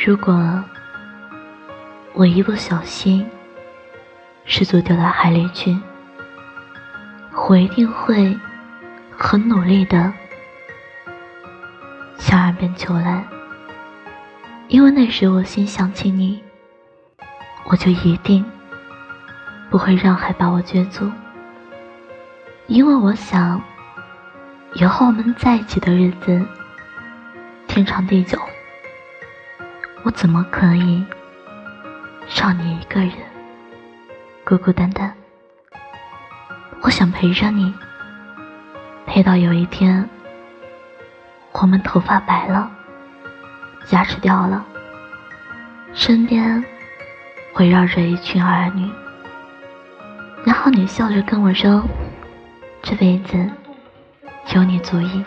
如果我一不小心失足掉到海里去，我一定会很努力的向岸边求来，因为那时我心想起你，我就一定不会让海把我撅住，因为我想以后我们在一起的日子天长地久。我怎么可以让你一个人孤孤单单？我想陪着你，陪到有一天我们头发白了，牙齿掉了，身边围绕着一群儿女，然后你笑着跟我说：“这辈子有你足矣。”